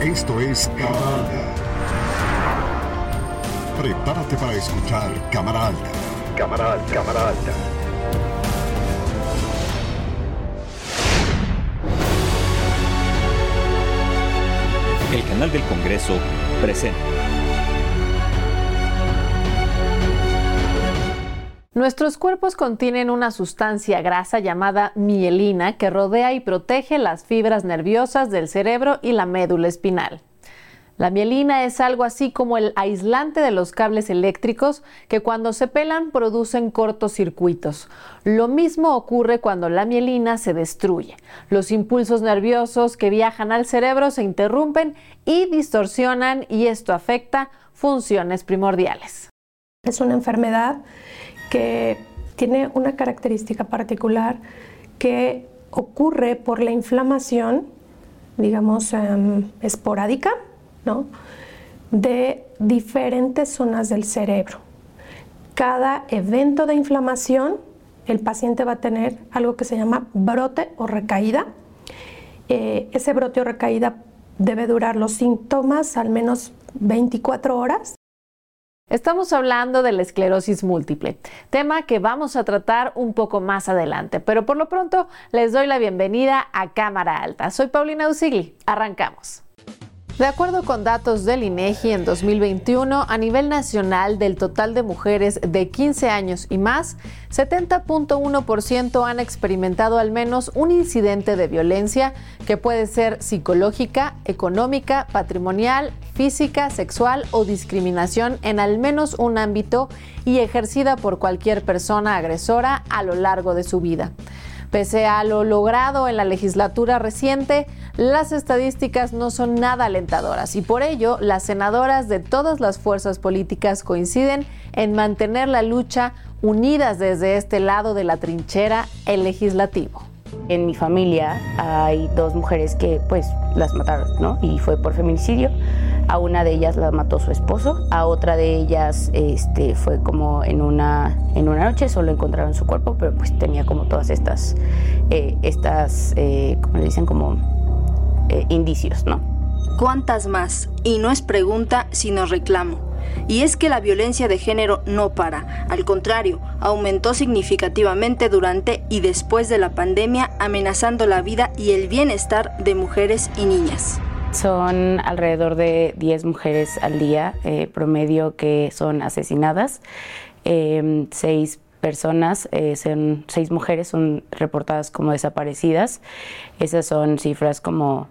Esto es Cámara Prepárate para escuchar Cámara Alta. Cámara Alta. Cámara Alta. El canal del Congreso presenta. Nuestros cuerpos contienen una sustancia grasa llamada mielina que rodea y protege las fibras nerviosas del cerebro y la médula espinal. La mielina es algo así como el aislante de los cables eléctricos que cuando se pelan producen cortocircuitos. Lo mismo ocurre cuando la mielina se destruye. Los impulsos nerviosos que viajan al cerebro se interrumpen y distorsionan y esto afecta funciones primordiales. Es una enfermedad que tiene una característica particular que ocurre por la inflamación, digamos, em, esporádica de diferentes zonas del cerebro. Cada evento de inflamación, el paciente va a tener algo que se llama brote o recaída. Eh, ese brote o recaída debe durar los síntomas al menos 24 horas. Estamos hablando de la esclerosis múltiple, tema que vamos a tratar un poco más adelante, pero por lo pronto les doy la bienvenida a Cámara Alta. Soy Paulina Usigli, arrancamos. De acuerdo con datos del INEGI en 2021, a nivel nacional del total de mujeres de 15 años y más, 70.1% han experimentado al menos un incidente de violencia que puede ser psicológica, económica, patrimonial, física, sexual o discriminación en al menos un ámbito y ejercida por cualquier persona agresora a lo largo de su vida. Pese a lo logrado en la legislatura reciente, las estadísticas no son nada alentadoras y por ello las senadoras de todas las fuerzas políticas coinciden en mantener la lucha unidas desde este lado de la trinchera, el legislativo. En mi familia hay dos mujeres que pues las mataron, ¿no? Y fue por feminicidio. A una de ellas la mató su esposo, a otra de ellas este, fue como en una, en una noche, solo encontraron su cuerpo, pero pues tenía como todas estas, eh, estas eh, como le dicen, como eh, indicios, ¿no? ¿Cuántas más? Y no es pregunta, sino reclamo. Y es que la violencia de género no para, al contrario, aumentó significativamente durante y después de la pandemia, amenazando la vida y el bienestar de mujeres y niñas. Son alrededor de 10 mujeres al día eh, promedio que son asesinadas. Eh, seis personas, eh, son, seis mujeres son reportadas como desaparecidas. Esas son cifras como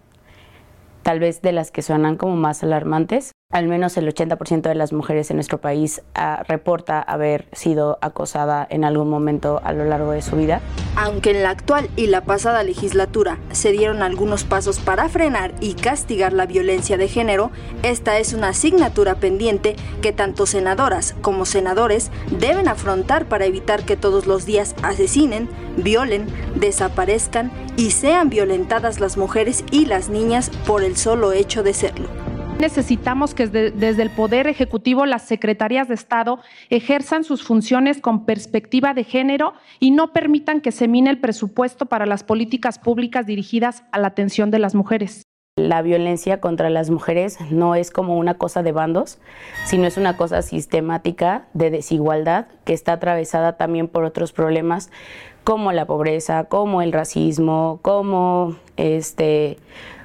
tal vez de las que suenan como más alarmantes. Al menos el 80% de las mujeres en nuestro país ah, reporta haber sido acosada en algún momento a lo largo de su vida. Aunque en la actual y la pasada legislatura se dieron algunos pasos para frenar y castigar la violencia de género, esta es una asignatura pendiente que tanto senadoras como senadores deben afrontar para evitar que todos los días asesinen, violen, desaparezcan y sean violentadas las mujeres y las niñas por el solo hecho de serlo. Necesitamos que desde, el Poder Ejecutivo las secretarías de Estado ejerzan sus funciones con perspectiva de género y no permitan que se mine el presupuesto para las políticas públicas dirigidas a la atención de las mujeres. La violencia contra las mujeres no es como una cosa de bandos, sino es una cosa sistemática de desigualdad que está atravesada también por otros problemas como la pobreza, como el racismo, como este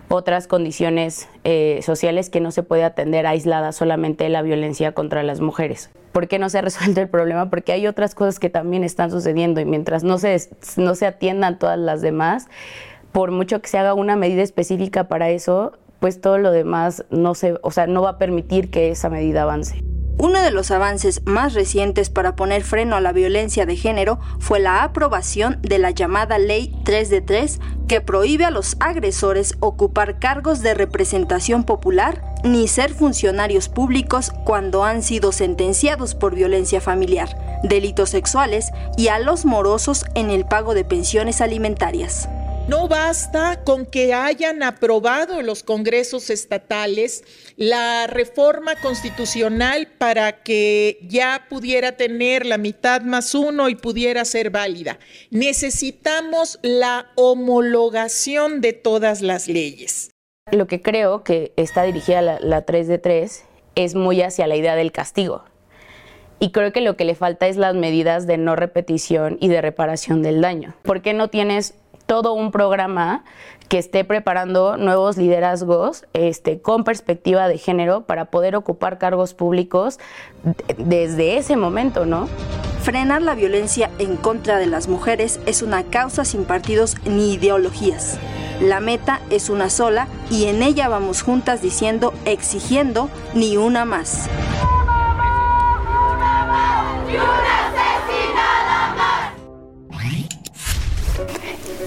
otras condiciones eh, sociales que no se puede atender aislada solamente la violencia contra las mujeres. ¿Por qué no se ha resuelto el problema? Porque hay otras cosas que también están sucediendo y mientras no se, no se atiendan todas las demás, por mucho que se haga una medida específica para eso, pues todo lo demás no se, o sea, no va a permitir que esa medida avance. Uno de los avances más recientes para poner freno a la violencia de género fue la aprobación de la llamada Ley 3 de 3, que prohíbe a los agresores ocupar cargos de representación popular ni ser funcionarios públicos cuando han sido sentenciados por violencia familiar, delitos sexuales y a los morosos en el pago de pensiones alimentarias. No basta con que hayan aprobado los congresos estatales la reforma constitucional para que ya pudiera tener la mitad más uno y pudiera ser válida. Necesitamos la homologación de todas las leyes. Lo que creo que está dirigida la, la 3 de 3 es muy hacia la idea del castigo. Y creo que lo que le falta es las medidas de no repetición y de reparación del daño. ¿Por qué no tienes todo un programa que esté preparando nuevos liderazgos este, con perspectiva de género para poder ocupar cargos públicos desde ese momento, ¿no? Frenar la violencia en contra de las mujeres es una causa sin partidos ni ideologías. La meta es una sola y en ella vamos juntas diciendo, exigiendo, ni una más.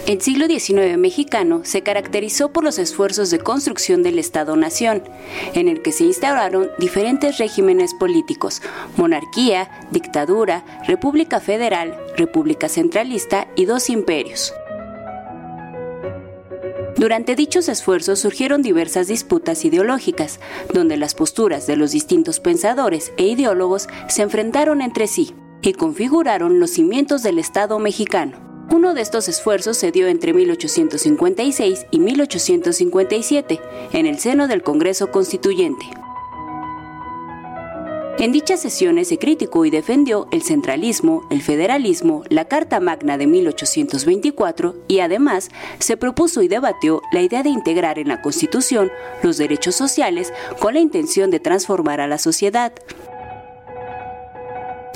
El siglo XIX mexicano se caracterizó por los esfuerzos de construcción del Estado-Nación, en el que se instauraron diferentes regímenes políticos, monarquía, dictadura, república federal, república centralista y dos imperios. Durante dichos esfuerzos surgieron diversas disputas ideológicas, donde las posturas de los distintos pensadores e ideólogos se enfrentaron entre sí y configuraron los cimientos del Estado mexicano. Uno de estos esfuerzos se dio entre 1856 y 1857 en el seno del Congreso Constituyente. En dichas sesiones se criticó y defendió el centralismo, el federalismo, la Carta Magna de 1824 y además se propuso y debatió la idea de integrar en la Constitución los derechos sociales con la intención de transformar a la sociedad.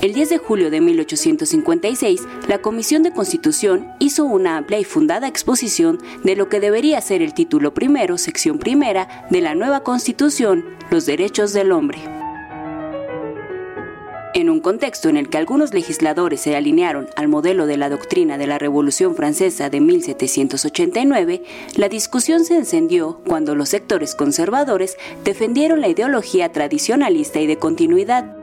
El 10 de julio de 1856, la Comisión de Constitución hizo una amplia y fundada exposición de lo que debería ser el título primero, sección primera, de la nueva Constitución, los derechos del hombre. En un contexto en el que algunos legisladores se alinearon al modelo de la doctrina de la Revolución Francesa de 1789, la discusión se encendió cuando los sectores conservadores defendieron la ideología tradicionalista y de continuidad.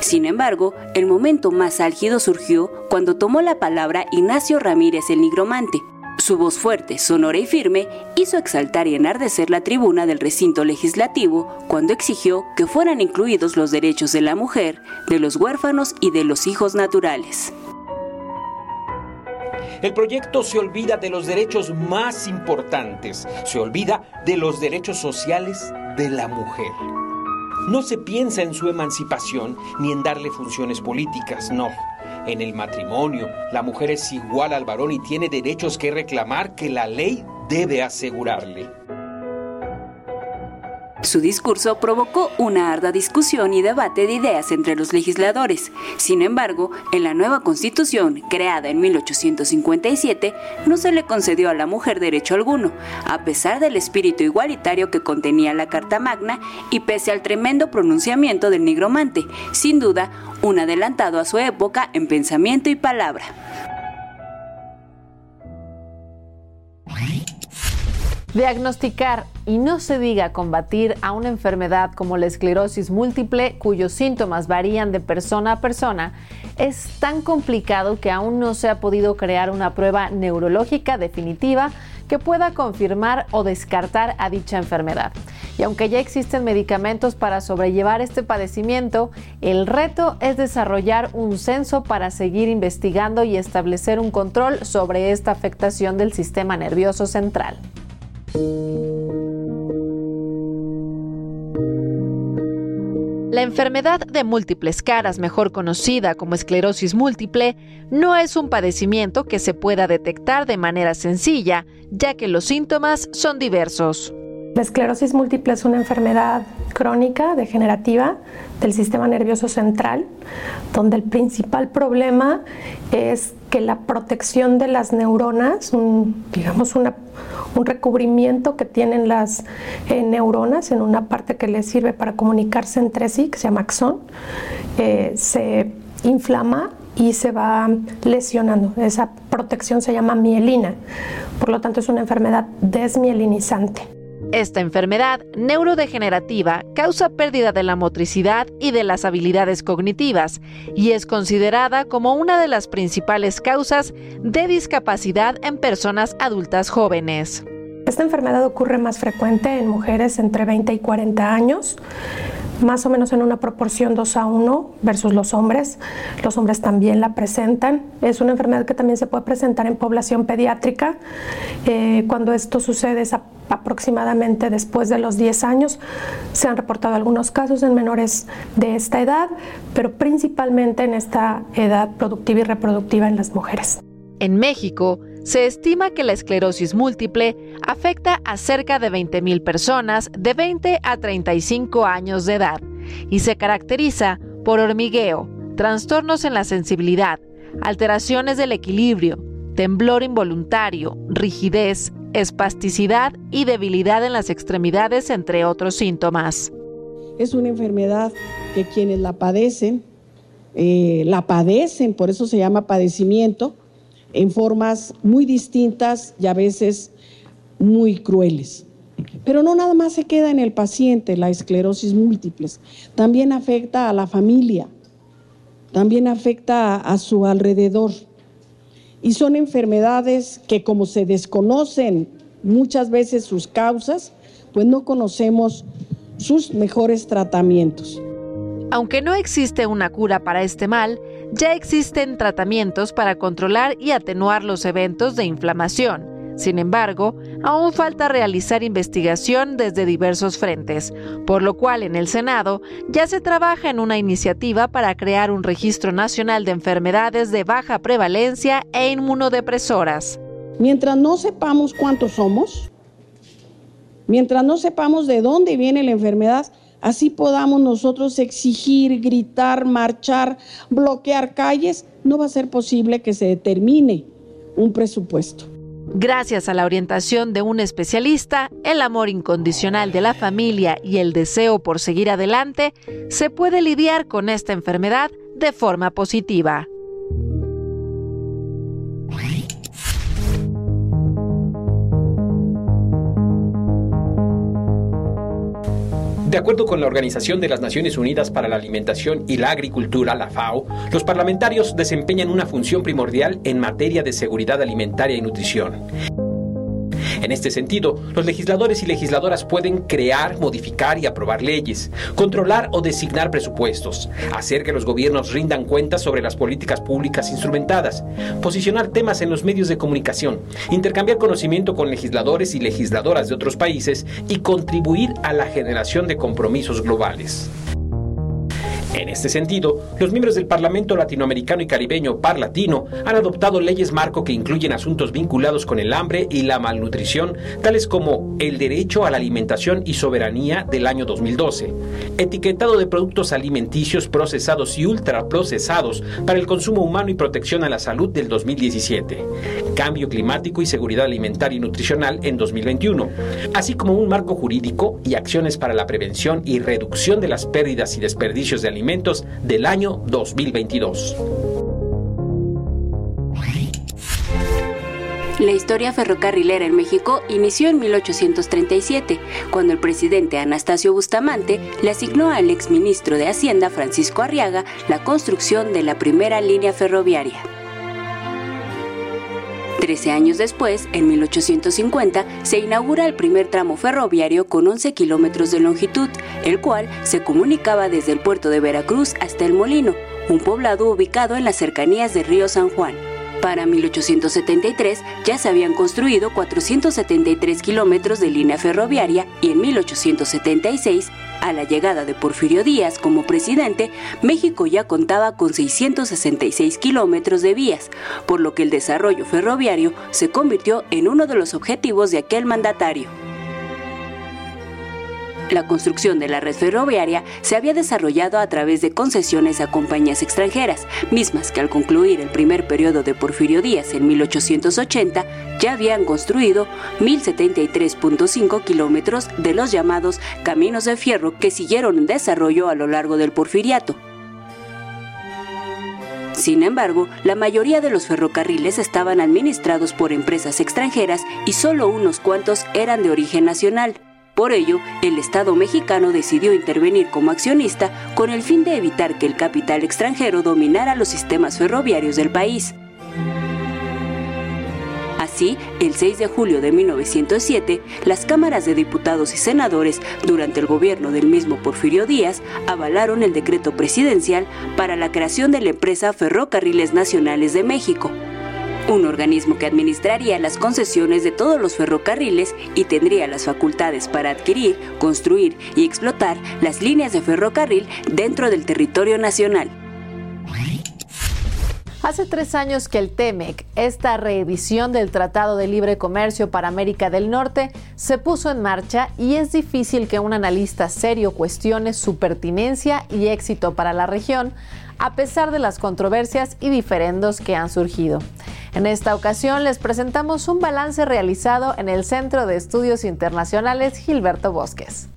Sin embargo, el momento más álgido surgió cuando tomó la palabra Ignacio Ramírez el Nigromante. Su voz fuerte, sonora y firme hizo exaltar y enardecer la tribuna del recinto legislativo cuando exigió que fueran incluidos los derechos de la mujer, de los huérfanos y de los hijos naturales. El proyecto se olvida de los derechos más importantes, se olvida de los derechos sociales de la mujer. No se piensa en su emancipación ni en darle funciones políticas, no. En el matrimonio, la mujer es igual al varón y tiene derechos que reclamar que la ley debe asegurarle. Su discurso provocó una arda discusión y debate de ideas entre los legisladores. Sin embargo, en la nueva constitución, creada en 1857, no se le concedió a la mujer derecho alguno, a pesar del espíritu igualitario que contenía la Carta Magna y pese al tremendo pronunciamiento del nigromante, sin duda, un adelantado a su época en pensamiento y palabra. Diagnosticar y no se diga combatir a una enfermedad como la esclerosis múltiple, cuyos síntomas varían de persona a persona, es tan complicado que aún no se ha podido crear una prueba neurológica definitiva que pueda confirmar o descartar a dicha enfermedad. Y aunque ya existen medicamentos para sobrellevar este padecimiento, el reto es desarrollar un censo para seguir investigando y establecer un control sobre esta afectación del sistema nervioso central. La enfermedad de múltiples caras, mejor conocida como esclerosis múltiple, no es un padecimiento que se pueda detectar de manera sencilla, ya que los síntomas son diversos. La esclerosis múltiple es una enfermedad crónica, degenerativa del sistema nervioso central, donde el principal problema es que la protección de las neuronas, digamos un recubrimiento que tienen las eh, neuronas en una parte que les sirve para comunicarse entre sí, que se llama axón, eh, se inflama y se va lesionando. Esa protección se llama mielina, por lo tanto es una enfermedad desmielinizante. Esta enfermedad neurodegenerativa causa pérdida de la motricidad y de las habilidades cognitivas y es considerada como una de las principales causas de discapacidad en personas adultas jóvenes. Esta enfermedad ocurre más frecuente en mujeres entre 20 y 40 años más o menos en una proporción 2 a 1 versus los hombres. Los hombres también la presentan. Es una enfermedad que también se puede presentar en población pediátrica. Eh, cuando esto sucede es aproximadamente después de los 10 años. Se han reportado algunos casos en menores de esta edad, pero principalmente en esta edad productiva y reproductiva en las mujeres. En México, se estima que la esclerosis múltiple afecta a cerca de 20.000 personas de 20 a 35 años de edad y se caracteriza por hormigueo, trastornos en la sensibilidad, alteraciones del equilibrio, temblor involuntario, rigidez, espasticidad y debilidad en las extremidades, entre otros síntomas. Es una enfermedad que quienes la padecen, eh, la padecen, por eso se llama padecimiento, en formas muy distintas y a veces muy crueles. Pero no nada más se queda en el paciente la esclerosis múltiple, también afecta a la familia, también afecta a, su alrededor. Y son enfermedades que como se desconocen muchas veces sus causas, pues no conocemos sus mejores tratamientos. Aunque no existe una cura para este mal, ya existen tratamientos para controlar y atenuar los eventos de inflamación. Sin embargo, aún falta realizar investigación desde diversos frentes, por lo cual en el Senado ya se trabaja en una iniciativa para crear un registro nacional de enfermedades de baja prevalencia e inmunodepresoras. Mientras no sepamos cuántos somos, mientras no sepamos de dónde viene la enfermedad, así podamos nosotros exigir, gritar, marchar, bloquear calles, no va a ser posible que se determine un presupuesto. Gracias a la orientación de un especialista, el amor incondicional de la familia y el deseo por seguir adelante, se puede lidiar con esta enfermedad de forma positiva. De acuerdo con la Organización de las Naciones Unidas para la Alimentación y la Agricultura, la FAO, los parlamentarios desempeñan una función primordial en materia de seguridad alimentaria y nutrición. En este sentido, los legisladores y legisladoras pueden crear, modificar y aprobar leyes, controlar o designar presupuestos, hacer que los gobiernos rindan cuentas sobre las políticas públicas instrumentadas, posicionar temas en los medios de comunicación, intercambiar conocimiento con legisladores y legisladoras de otros países y contribuir a la generación de compromisos globales. En este sentido, los miembros del Parlamento Latinoamericano y Caribeño Parlatino han adoptado leyes marco que incluyen asuntos vinculados con el hambre y la malnutrición, tales como el derecho a la alimentación y soberanía del año 2012, etiquetado de productos alimenticios procesados y ultraprocesados para el consumo humano y protección a la salud del 2017, cambio climático y seguridad alimentaria y nutricional en 2021, así como un marco jurídico y acciones para la prevención y reducción de las pérdidas y desperdicios de alimentos del año 2022. La historia ferrocarrilera en México inició en 1837, cuando el presidente Anastasio Bustamante le asignó al exministro de Hacienda Francisco Arriaga la construcción de la primera línea ferroviaria. Trece años después, en 1850, se inaugura el primer tramo ferroviario con 11 kilómetros de longitud, el cual se comunicaba desde el puerto de Veracruz hasta El Molino, un poblado ubicado en las cercanías del río San Juan. Para 1873 ya se habían construido 473 kilómetros de línea ferroviaria y en 1876 a la llegada de Porfirio Díaz como presidente, México ya contaba con 666 kilómetros de vías, por lo que el desarrollo ferroviario se convirtió en uno de los objetivos de aquel mandatario. La construcción de la red ferroviaria se había desarrollado a través de concesiones a compañías extranjeras, mismas que al concluir el primer periodo de Porfirio Díaz en 1880 ya habían construido 1.073.5 kilómetros de los llamados caminos de fierro que siguieron en desarrollo a lo largo del porfiriato. Sin embargo, la mayoría de los ferrocarriles estaban administrados por empresas extranjeras y solo unos cuantos eran de origen nacional. Por ello, el Estado mexicano decidió intervenir como accionista con el fin de evitar que el capital extranjero dominara los sistemas ferroviarios del país. Así, el 6 de julio de 1907, las cámaras de diputados y senadores, durante el gobierno del mismo Porfirio Díaz, avalaron el decreto presidencial para la creación de la empresa Ferrocarriles Nacionales de México, un organismo que administraría las concesiones de todos los ferrocarriles y tendría las facultades para adquirir, construir y explotar las líneas de ferrocarril dentro del territorio nacional. Hace tres años que el TEMEC, esta reedición del Tratado de Libre Comercio para América del Norte, se puso en marcha y es difícil que un analista serio cuestione su pertinencia y éxito para la región, a pesar de las controversias y diferendos que han surgido. En esta ocasión les presentamos un balance realizado en el Centro de Estudios Internacionales Gilberto Bosques.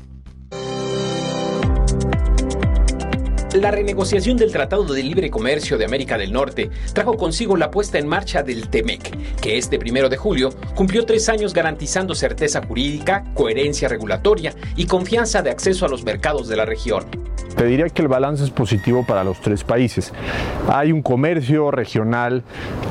La renegociación del Tratado de Libre Comercio de América del Norte trajo consigo la puesta en marcha del TEMEC, que este primero de julio cumplió tres años garantizando certeza jurídica, coherencia regulatoria y confianza de acceso a los mercados de la región. Te diría que el balance es positivo para los tres países. Hay un comercio regional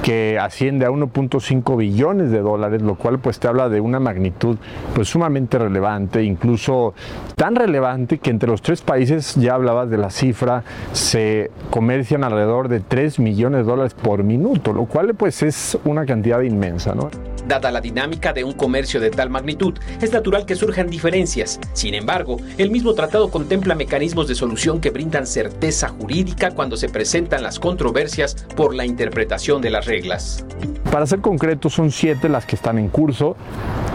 que asciende a 1.5 billones de dólares, lo cual pues te habla de una magnitud pues sumamente relevante, incluso tan relevante que entre los tres países, ya hablabas de la cifra, se comercian alrededor de 3 millones de dólares por minuto, lo cual pues es una cantidad inmensa, ¿no? Dada la dinámica de un comercio de tal magnitud, es natural que surjan diferencias. Sin embargo, el mismo tratado contempla mecanismos de solución que brindan certeza jurídica cuando se presentan las controversias por la interpretación de las reglas. Para ser concreto, son siete las que están en curso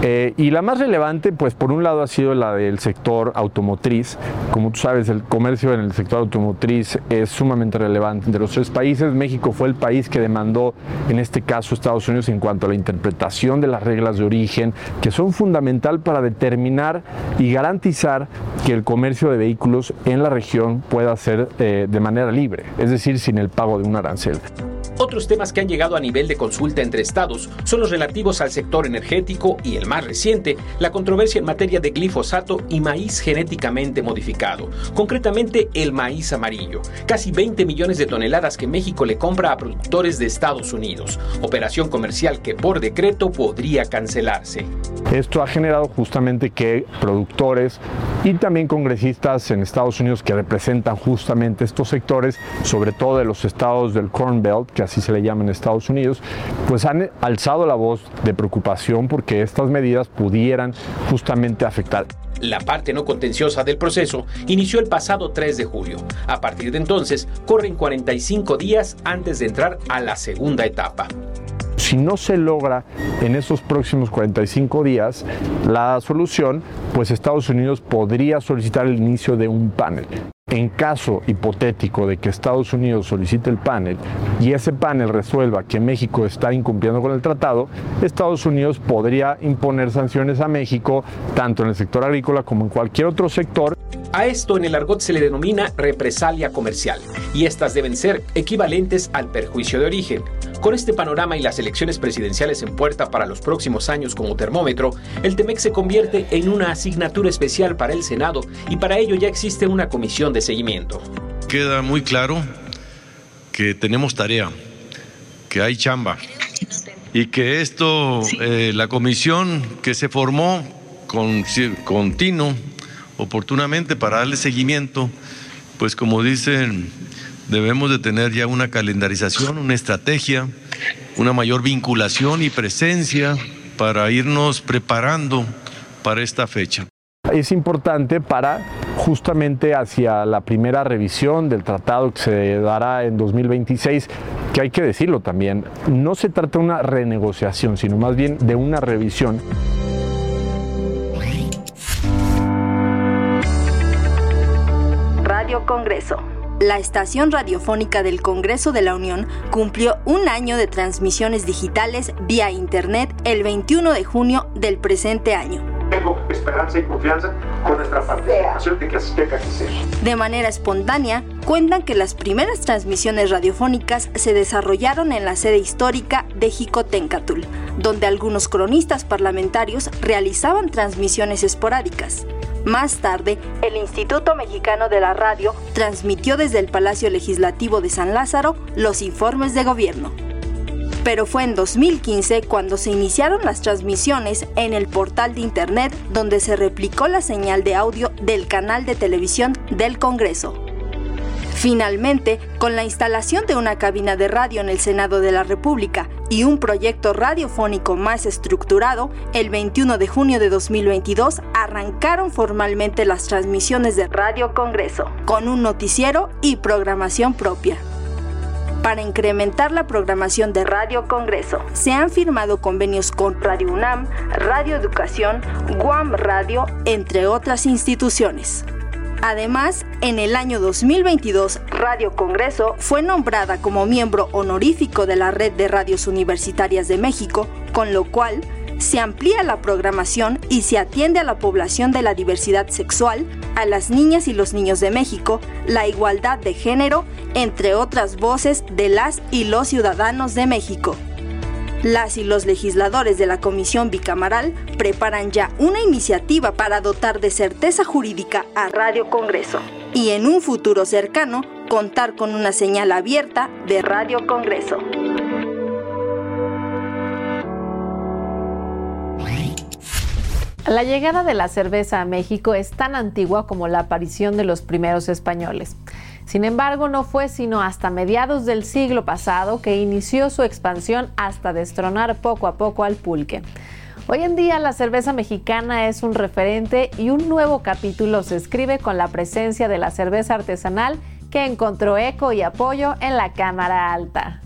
eh, y la más relevante, pues por un lado ha sido la del sector automotriz. Como tú sabes, el comercio en el sector automotriz es sumamente relevante. De los tres países, México fue el país que demandó, en este caso, Estados Unidos en cuanto a la interpretación de las reglas de origen, que son fundamental para determinar y garantizar que el comercio de vehículos en la región pueda ser eh, de manera libre, es decir, sin el pago de un arancel. Otros temas que han llegado a nivel de consulta entre estados son los relativos al sector energético y el más reciente, la controversia en materia de glifosato y maíz genéticamente modificado, concretamente el maíz amarillo, casi 20 millones de toneladas que México le compra a productores de Estados Unidos, operación comercial que por decreto podría cancelarse. Esto ha generado justamente que productores y también congresistas en Estados Unidos que representan justamente estos sectores, sobre todo de los estados del Corn Belt, que así se le llama en Estados Unidos, pues han alzado la voz de preocupación porque estas medidas pudieran justamente afectar. La parte no contenciosa del proceso inició el pasado 3 de julio. A partir de entonces, corren 45 días antes de entrar a la segunda etapa. Si no se logra en estos próximos 45 días la solución, pues Estados Unidos podría solicitar el inicio de un panel. En caso hipotético de que Estados Unidos solicite el panel y ese panel resuelva que México está incumpliendo con el tratado, Estados Unidos podría imponer sanciones a México tanto en el sector agrícola como en cualquier otro sector. A esto en el argot se le denomina represalia comercial y estas deben ser equivalentes al perjuicio de origen. Con este panorama y las elecciones presidenciales en puerta para los próximos años como termómetro, el TEMEC se convierte en una asignatura especial para el Senado y para ello ya existe una comisión de seguimiento. Queda muy claro que tenemos tarea, que hay chamba y que esto, eh, la comisión que se formó con, continuo, oportunamente para darle seguimiento, pues como dicen debemos de tener ya una calendarización, una estrategia, una mayor vinculación y presencia para irnos preparando para esta fecha. Es importante para justamente hacia la primera revisión del tratado que se dará en 2026, que hay que decirlo también, no se trata de una renegociación, sino más bien de una revisión. Congreso. La estación radiofónica del Congreso de la Unión cumplió un año de transmisiones digitales vía Internet el 21 de junio del presente año. Tengo esperanza y confianza con nuestra participación de que así tenga que ser. De manera espontánea, cuentan que las primeras transmisiones radiofónicas se desarrollaron en la sede histórica de Jicotencatul, donde algunos cronistas parlamentarios realizaban transmisiones esporádicas. Más tarde, el Instituto Mexicano de la Radio transmitió desde el Palacio Legislativo de San Lázaro los informes de gobierno. pero fue en 2015 cuando se iniciaron las transmisiones en el portal de Internet donde se replicó la señal de audio del canal de televisión del Congreso. Finalmente, con la instalación de una cabina de radio en el Senado de la República y un proyecto radiofónico más estructurado, el 21 de junio de 2022 arrancaron formalmente las transmisiones de Radio Congreso, con un noticiero y programación propia. Para incrementar la programación de Radio Congreso, se han firmado convenios con Radio UNAM, Radio Educación, Guam Radio, entre otras instituciones. Además, en el año 2022, Radio Congreso fue nombrada como miembro honorífico de la Red de Radios Universitarias de México, con lo cual se amplía la programación y se atiende a la población de la diversidad sexual, a las niñas y los niños de México, la igualdad de género, entre otras voces de las y los ciudadanos de México. Las y los legisladores de la Comisión Bicamaral preparan ya una iniciativa para dotar de certeza jurídica a Radio Congreso y en un futuro cercano contar con una señal abierta de Radio Congreso. La llegada de la cerveza a México es tan antigua como la aparición de los primeros españoles. Sin embargo, no fue sino hasta mediados del siglo pasado que inició su expansión hasta destronar poco a poco al pulque. Hoy en día la cerveza mexicana es un referente y un nuevo capítulo se escribe con la presencia de la cerveza artesanal que encontró eco y apoyo en la Cámara Alta.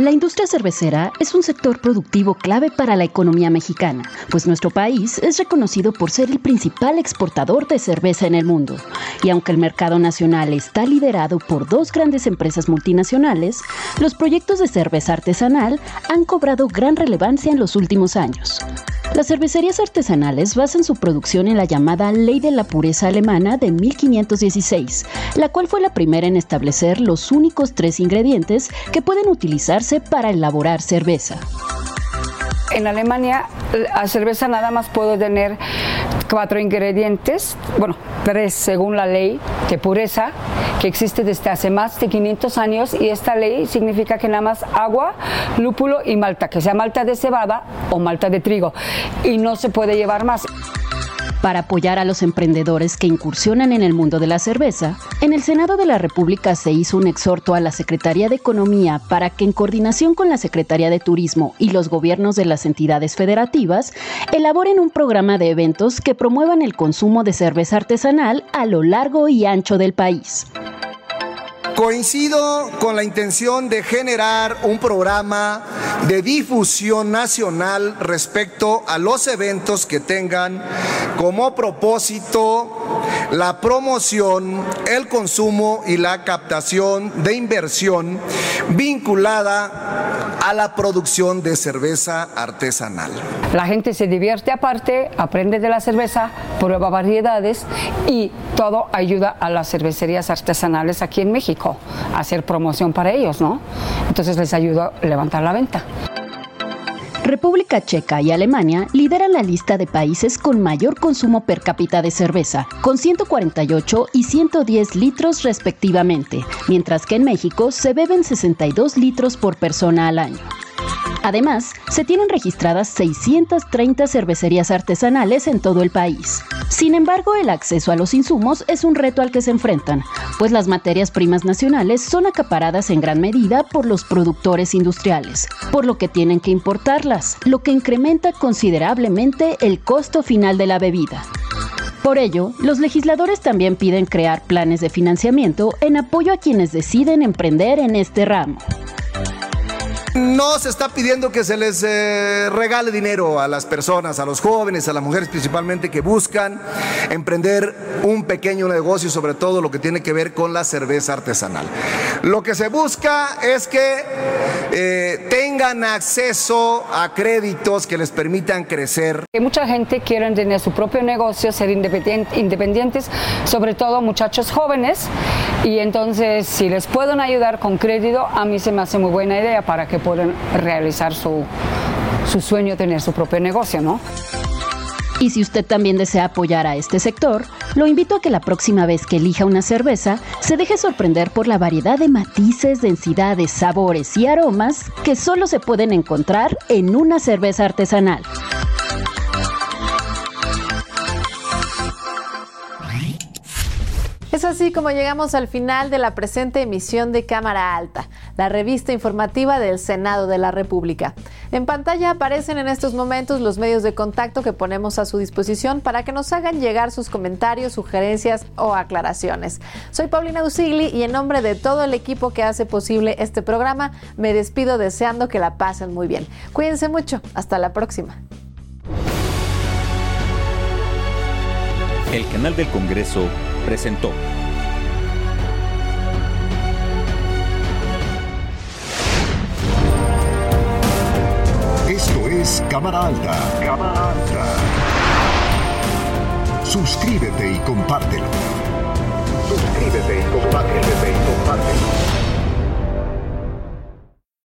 La industria cervecera es un sector productivo clave para la economía mexicana, pues nuestro país es reconocido por ser el principal exportador de cerveza en el mundo. Y aunque el mercado nacional está liderado por dos grandes empresas multinacionales, los proyectos de cerveza artesanal han cobrado gran relevancia en los últimos años. Las cervecerías artesanales basan su producción en la llamada Ley de la Pureza Alemana de 1516, la cual fue la primera en establecer los únicos tres ingredientes que pueden utilizarse para elaborar cerveza. En Alemania la cerveza nada más puede tener cuatro ingredientes, bueno, tres según la ley de pureza que existe desde hace más de 500 años y esta ley significa que nada más agua, lúpulo y malta, que sea malta de cebada o malta de trigo y no se puede llevar más. Para apoyar a los emprendedores que incursionan en el mundo de la cerveza, en el Senado de la República se hizo un exhorto a la Secretaría de Economía para que en coordinación con la Secretaría de Turismo y los gobiernos de las entidades federativas, elaboren un programa de eventos que promuevan el consumo de cerveza artesanal a lo largo y ancho del país. Coincido con la intención de generar un programa de difusión nacional respecto a los eventos que tengan como propósito la promoción, el consumo y la captación de inversión vinculada a la producción de cerveza artesanal. La gente se divierte aparte, aprende de la cerveza, prueba variedades y todo ayuda a las cervecerías artesanales aquí en México a hacer promoción para ellos, ¿no? Entonces les ayuda a levantar la venta. República Checa y Alemania lideran la lista de países con mayor consumo per cápita de cerveza, con 148 y 110 litros respectivamente, mientras que en México se beben 62 litros por persona al año. Además, se tienen registradas 630 cervecerías artesanales en todo el país. Sin embargo, el acceso a los insumos es un reto al que se enfrentan, pues las materias primas nacionales son acaparadas en gran medida por los productores industriales, por lo que tienen que importarlas, lo que incrementa considerablemente el costo final de la bebida. Por ello, los legisladores también piden crear planes de financiamiento en apoyo a quienes deciden emprender en este ramo. No se está pidiendo que se les eh, regale dinero a las personas, a los jóvenes, a las mujeres principalmente que buscan emprender un pequeño negocio, sobre todo lo que tiene que ver con la cerveza artesanal. Lo que se busca es que eh, tengan acceso a créditos que les permitan crecer. Mucha gente quiere tener su propio negocio, ser independientes, sobre todo muchachos jóvenes, y entonces si les pueden ayudar con crédito, a mí se me hace muy buena idea para que puedan realizar su, su sueño, tener su propio negocio, ¿no? Y si usted también desea apoyar a este sector, Lo invito a que la próxima vez que elija una cerveza, se deje sorprender por la variedad de matices, densidades, sabores y aromas que solo se pueden encontrar en una cerveza artesanal. Es así como llegamos al final de la presente emisión de Cámara Alta, la revista informativa del Senado de la República. En pantalla aparecen en estos momentos los medios de contacto que ponemos a su disposición para que nos hagan llegar sus comentarios, sugerencias o aclaraciones. Soy Paulina Usigli y en nombre de todo el equipo que hace posible este programa, me despido deseando que la pasen muy bien. Cuídense mucho, hasta la próxima. El canal del Congreso presentó. Esto es Cámara Alta. Cámara Alta. Suscríbete y compártelo. Suscríbete y compártelo. y compártelo.